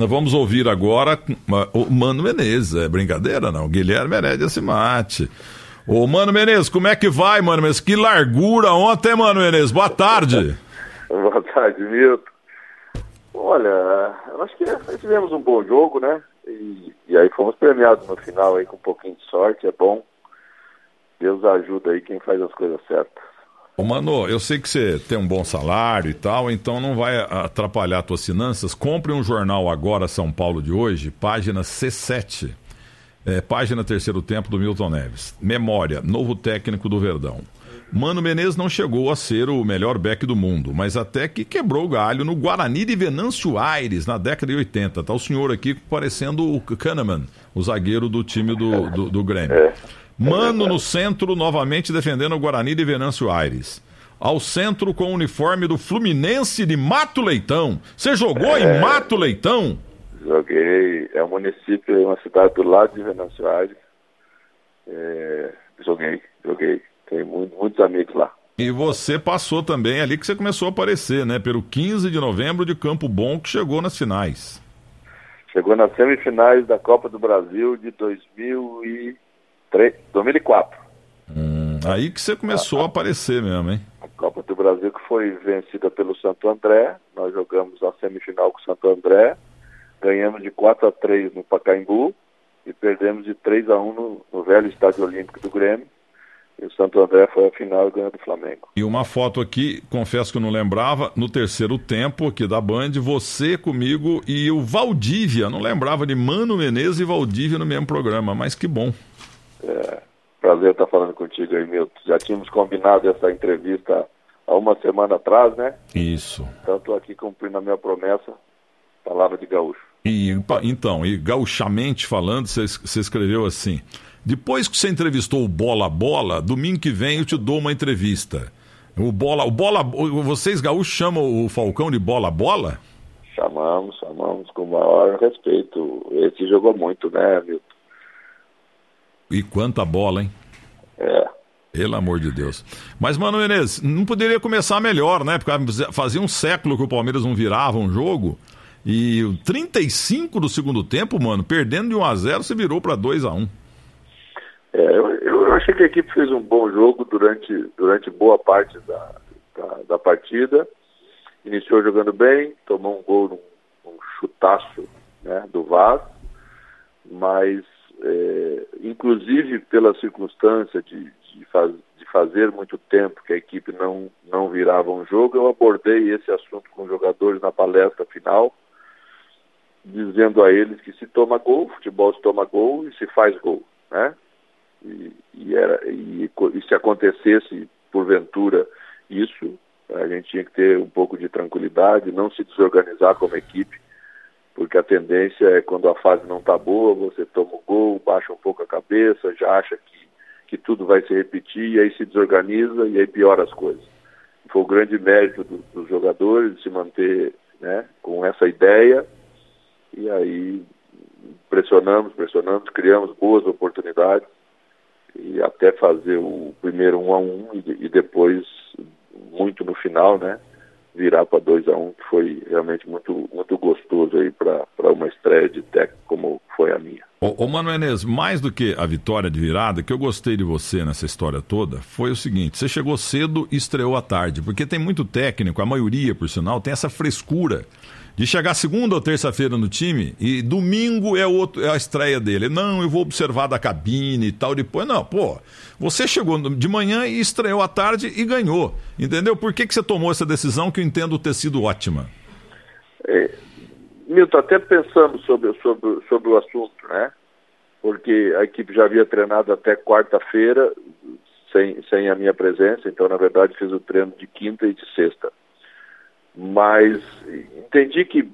Nós vamos ouvir agora o Mano Menezes. É brincadeira, não? Guilherme Herédia se mate. Ô, Mano Menezes, como é que vai, Mano Menezes? Que largura ontem, Mano Menezes. Boa tarde. Boa tarde, Milton. Olha, acho que tivemos um bom jogo, né? E, e, aí fomos premiados no final aí com um pouquinho de sorte, é bom. Deus ajuda aí quem faz as coisas certas. Ô, Mano, eu sei que você tem um bom salário e tal, então não vai atrapalhar tuas finanças. Compre um jornal agora, São Paulo de hoje, página C7. É, página terceiro tempo do Milton Neves. Memória, novo técnico do Verdão. Mano Menezes não chegou a ser o melhor back do mundo, mas até que quebrou o galho no Guarani de Venâncio Aires, na década de 80. Tá o senhor aqui parecendo o Kahneman, o zagueiro do time do, do, do Grêmio. Mano no centro, novamente defendendo o Guarani de Venâncio Aires. Ao centro com o uniforme do Fluminense de Mato Leitão. Você jogou é, em Mato Leitão? Joguei. É um município, é uma cidade do lado de Venâncio Aires. É, joguei, joguei. Tenho muito, muitos amigos lá. E você passou também ali que você começou a aparecer, né? Pelo 15 de novembro de Campo Bom, que chegou nas finais. Chegou nas semifinais da Copa do Brasil de 2000 e 2004. Hum, aí que você começou a, a aparecer mesmo, hein? A Copa do Brasil que foi vencida pelo Santo André. Nós jogamos a semifinal com o Santo André. Ganhamos de 4 a 3 no Pacaembu e perdemos de 3 a 1 no, no velho Estádio Olímpico do Grêmio. E o Santo André foi a final e ganhou do Flamengo. E uma foto aqui, confesso que eu não lembrava, no terceiro tempo aqui da Band, você comigo e o Valdívia. Não lembrava de Mano Menezes e Valdívia no mesmo programa, mas que bom. É, prazer estar falando contigo aí, Milton. Já tínhamos combinado essa entrevista há uma semana atrás, né? Isso. Então estou aqui cumprindo a minha promessa, palavra de gaúcho. E, então, e gauchamente falando, você escreveu assim: depois que você entrevistou o Bola Bola, domingo que vem eu te dou uma entrevista. O Bola, o Bola, vocês gaúchos chamam o Falcão de Bola Bola? Chamamos, chamamos com o maior respeito. Esse jogou muito, né, Milton? E quanta bola, hein? É. Pelo amor de Deus. Mas, Mano Menezes, não poderia começar melhor, né? Porque fazia um século que o Palmeiras não virava um jogo. E 35 do segundo tempo, mano, perdendo de 1 a 0 você virou para 2 a 1 É, eu, eu, achei que a equipe fez um bom jogo durante, durante boa parte da, da, da partida. Iniciou jogando bem, tomou um gol num, num chutaço né, do Vaz, mas é, inclusive pela circunstância de, de, faz, de, fazer muito tempo que a equipe não, não virava um jogo, eu abordei esse assunto com os jogadores na palestra final, dizendo a eles que se toma gol, futebol se toma gol e se faz gol, né? E, e, era, e, e se acontecesse, porventura, isso, a gente tinha que ter um pouco de tranquilidade, não se desorganizar como equipe, porque a tendência é quando a fase não está boa, você toma o gol, baixa um pouco a cabeça, já acha que, que tudo vai se repetir, e aí se desorganiza e aí piora as coisas. Foi o grande mérito do, dos jogadores de se manter né, com essa ideia, e aí pressionamos, pressionamos, criamos boas oportunidades, e até fazer o primeiro um a um e, e depois muito no final, né? virar para 2 a 1 um, que foi realmente muito, muito uma estreia de técnico como foi a minha. Ô, ô Mano Enes, mais do que a vitória de virada, que eu gostei de você nessa história toda, foi o seguinte: você chegou cedo e estreou à tarde, porque tem muito técnico, a maioria, por sinal, tem essa frescura de chegar segunda ou terça-feira no time e domingo é, outro, é a estreia dele. Não, eu vou observar da cabine e tal. Depois, não, pô, você chegou de manhã e estreou à tarde e ganhou. Entendeu? Por que, que você tomou essa decisão que eu entendo ter sido ótima? É, Milton, até pensamos sobre, sobre, sobre o assunto, né? Porque a equipe já havia treinado até quarta-feira sem, sem a minha presença, então, na verdade, fiz o treino de quinta e de sexta mas entendi que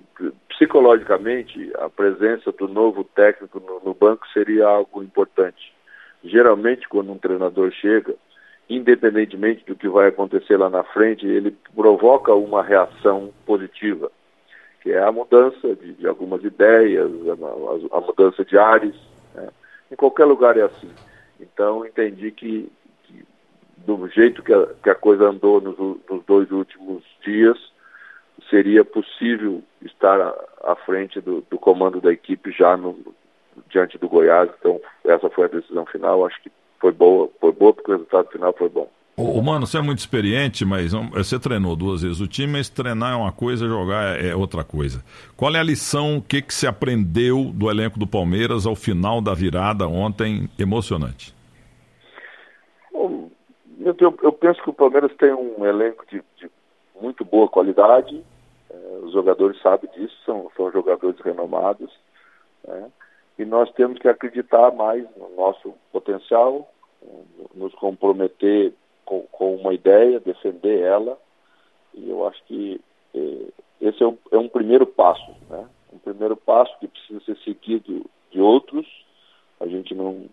psicologicamente a presença do novo técnico no, no, banco seria algo importante. Geralmente, quando um treinador chega, independentemente do que vai acontecer lá na frente, ele provoca uma reação positiva, que é a mudança de, de algumas ideias, a, a, mudança de ares. Né? Em qualquer lugar é assim. Então, entendi que, que do jeito que a, que a coisa andou nos, nos dois últimos dias, seria possível estar à frente do, do, comando da equipe já no, diante do Goiás. Então, essa foi a decisão final. Acho que foi boa, foi boa porque o resultado final foi bom. Ô, mano, você é muito experiente, mas você treinou duas vezes o time, mas treinar é uma coisa, jogar é, é outra coisa. Qual é a lição, o que, que você aprendeu do elenco do Palmeiras ao final da virada ontem, emocionante? Eu, eu, penso que o Palmeiras tem um elenco de, de muito boa qualidade, é, os jogadores sabem disso, são, são jogadores renomados, né? e nós temos que acreditar mais no nosso potencial, nos comprometer com, com uma ideia, defender ela, e eu acho que eh, esse é um, é um primeiro passo, né? Um primeiro passo que precisa ser seguido de outros. A gente não,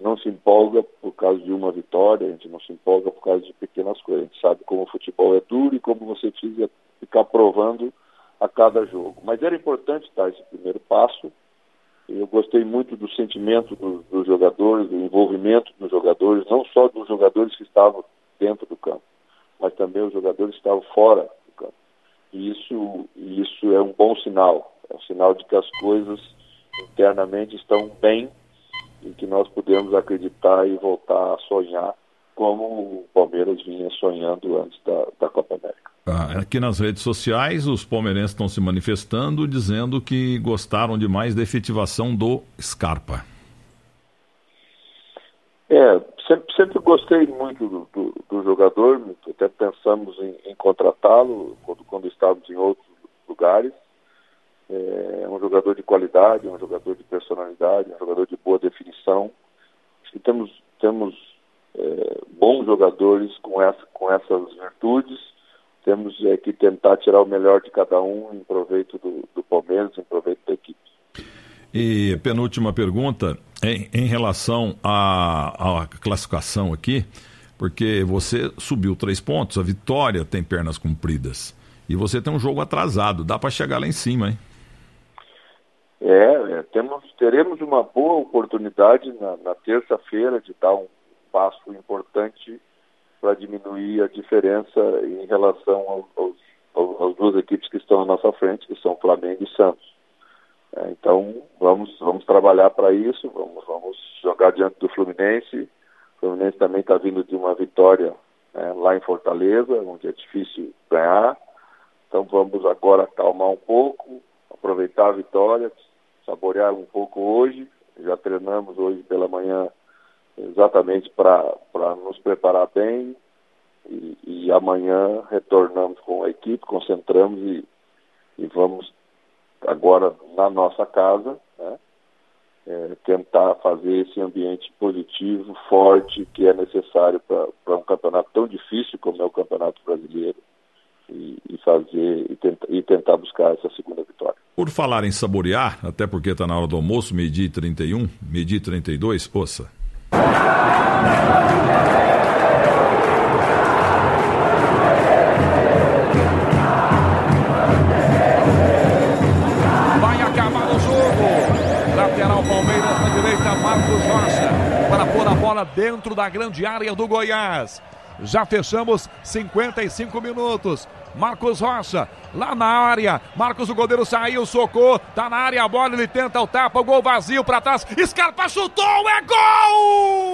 não se empolga por causa de uma vitória, a gente não se empolga por causa de pequenas coisas. A gente sabe como o futebol é duro e como você precisa ficar provando a cada jogo. Mas era importante dar esse primeiro passo eu gostei muito do sentimento dos, dos jogadores, do envolvimento dos jogadores, não só dos jogadores que estavam dentro do campo, mas também os jogadores que estavam fora do campo. E isso, isso é um bom sinal, é um sinal de que as coisas internamente estão bem e que nós podemos acreditar e voltar a sonhar como o Palmeiras vinha sonhando antes da, da Copa América. Ah, aqui nas redes sociais, os palmeirenses estão se manifestando, dizendo que gostaram demais da efetivação do Scarpa. É, sempre, sempre gostei muito do, do, do jogador, até pensamos em, em contratá-lo quando, quando estávamos em outros lugares. É um jogador de qualidade, é um jogador de personalidade, é um jogador de boa definição. Que temos, temos é, bons jogadores com, essa, com essas virtudes temos é, que tentar tirar o melhor de cada um em proveito do, do Palmeiras, em proveito da equipe. E penúltima pergunta, em, em relação à, à classificação aqui, porque você subiu três pontos, a vitória tem pernas compridas. E você tem um jogo atrasado, dá para chegar lá em cima, hein? É, é, temos, teremos uma boa oportunidade na, na terça-feira de dar um passo importante para diminuir a diferença em relação aos, aos, às duas equipes que estão à nossa frente, que são Flamengo e Santos. É, então, vamos, vamos trabalhar para isso, vamos, vamos jogar diante do Fluminense. O Fluminense também está vindo de uma vitória né, lá em Fortaleza, onde é difícil ganhar. Então, vamos agora acalmar um pouco, aproveitar a vitória, saborear um pouco hoje. Já treinamos hoje pela manhã exatamente para nos preparar bem e, e, amanhã retornamos com a equipe, concentramos e, e vamos agora na nossa casa né, é, tentar fazer esse ambiente positivo, forte, que é necessário para um campeonato tão difícil como é o Campeonato Brasileiro e, fazer e, tenta, e tentar buscar essa segunda vitória. Por falar em saborear, até porque está na hora do almoço, meio-dia 31, meio-dia 32, ouça. Vai acabar o jogo. Lateral Palmeiras na direita, Marcos Rocha. Para pôr a bola dentro da grande área do Goiás. Já fechamos 55 minutos. Marcos Rocha, lá na área. Marcos, o goleiro saiu, socou. Tá na área a bola, ele tenta o tapa, o gol vazio para trás. Scarpa chutou, é gol!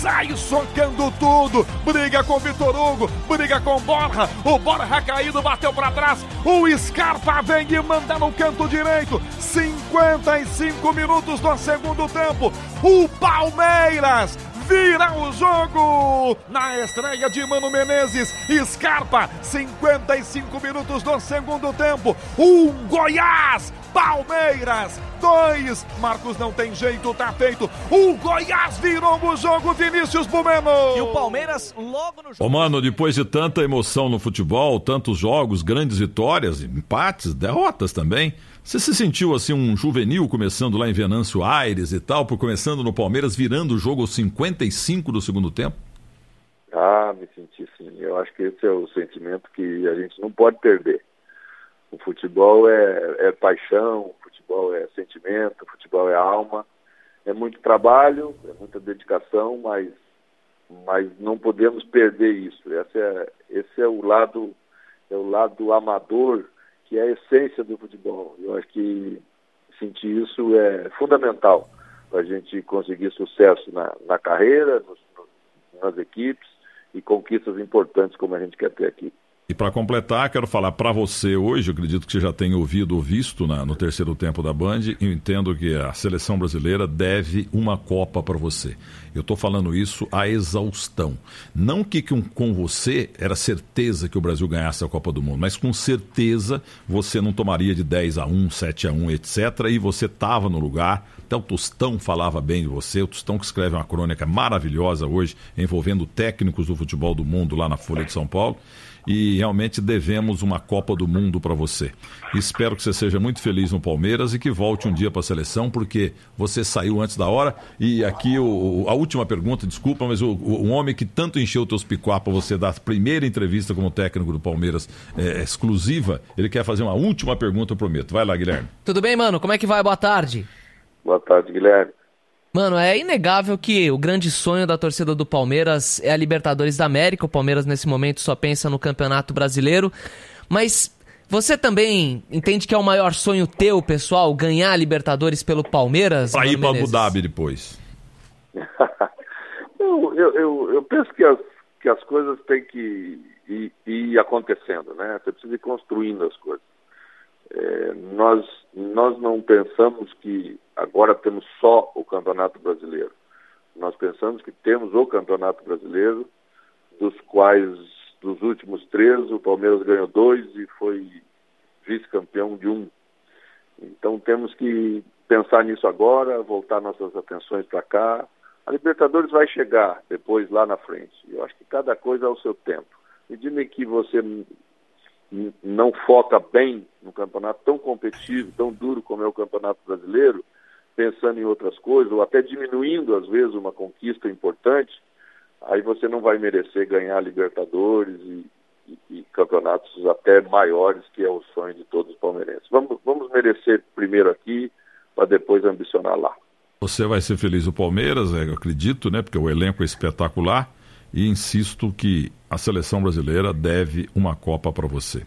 sai socando tudo. Briga com Vitor Hugo, briga com Borja. O Borja caído bateu para trás. O Scarpa vem e manda no canto direito. 55 minutos do segundo tempo. O Palmeiras vira o jogo na estreia de Mano Menezes. Scarpa, 55 minutos do segundo tempo. Um Goiás, Palmeiras, dois. Marcos não tem jeito, tá feito. O Goiás virou o jogo, Vinícius Bumeno. E o Palmeiras logo no jogo. Ô, mano, depois de tanta emoção no futebol, tantos jogos, grandes vitórias, empates, derrotas também. Você se sentiu assim um juvenil começando lá em Venâncio Aires e tal, por começando no Palmeiras, virando o jogo aos 55 do segundo tempo? Ah, me senti sim. Eu acho que esse é o sentimento que a gente não pode perder. O futebol é, é paixão, o futebol é sentimento, o futebol é alma. É muito trabalho, é muita dedicação, mas, mas não podemos perder isso. Esse é, esse é o lado é o lado amador que é a essência do futebol. Eu acho que sentir isso é fundamental para a gente conseguir sucesso na, na carreira, nos, nas equipes e conquistas importantes como a gente quer ter aqui. E para completar, quero falar para você hoje, acredito que você já tenha ouvido ou visto na, no terceiro tempo da Band, eu entendo que a seleção brasileira deve uma Copa para você. Eu estou falando isso a exaustão. Não que, um, com você era certeza que o Brasil ganhasse a Copa do Mundo, mas com certeza você não tomaria de 10 a 1, 7 a 1, etc. E você estava no lugar. Até o Tostão falava bem de você. O Tostão que escreve uma crônica maravilhosa hoje, envolvendo técnicos do futebol do mundo lá na Folha de São Paulo e realmente devemos uma Copa do Mundo para você. Espero que você seja muito feliz no Palmeiras e que volte um dia para a seleção, porque você saiu antes da hora. E aqui o, a última pergunta, desculpa, mas o, o, homem que tanto encheu teus picuá para você dar a primeira entrevista como técnico do Palmeiras é, exclusiva, ele quer fazer uma última pergunta, eu prometo. Vai lá, Guilherme. Tudo bem, mano? Como é que vai? Boa tarde. Boa tarde, Guilherme. Mano, é inegável que o grande sonho da torcida do Palmeiras é a Libertadores da América. O Palmeiras, nesse momento, só pensa no Campeonato Brasileiro. Mas você também entende que é o maior sonho teu, pessoal, ganhar a Libertadores pelo Palmeiras? Pra ir para Abu Dhabi depois. eu, eu, eu, eu, penso que as, que as coisas têm que ir, ir acontecendo, né? Você precisa ir construindo as coisas. É, nós, nós não pensamos que agora temos só o Campeonato Brasileiro. Nós pensamos que temos o Campeonato Brasileiro, dos quais, dos últimos três, o Palmeiras ganhou dois e foi vice-campeão de um. Então temos que pensar nisso agora, voltar nossas atenções para cá. A Libertadores vai chegar depois lá na frente. Eu acho que cada coisa ao seu tempo. Medida em que você não foca bem no campeonato tão competitivo, tão duro como é o Campeonato Brasileiro, pensando em outras coisas, ou até diminuindo, às vezes, uma conquista importante, aí você não vai merecer ganhar Libertadores e, e, e campeonatos até maiores, que é o sonho de todos os palmeirenses. Vamos, vamos merecer primeiro aqui, para depois ambicionar lá. Você vai ser feliz o Palmeiras, eu acredito, né? Porque o elenco é espetacular e insisto que a seleção brasileira deve uma Copa para você.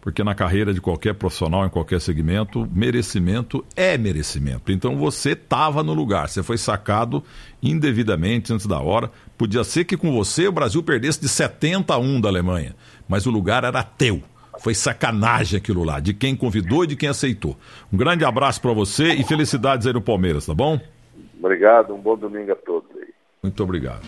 Porque na carreira de qualquer profissional, em qualquer segmento, merecimento é merecimento. Então você estava no lugar, você foi sacado indevidamente antes da hora. Podia ser que com você o Brasil perdesse de 70 a 1 da Alemanha, mas o lugar era teu. Foi sacanagem aquilo lá, de quem convidou e de quem aceitou. Um grande abraço para você e felicidades aí no Palmeiras, tá bom? Obrigado, um bom domingo a todos aí. Muito obrigado.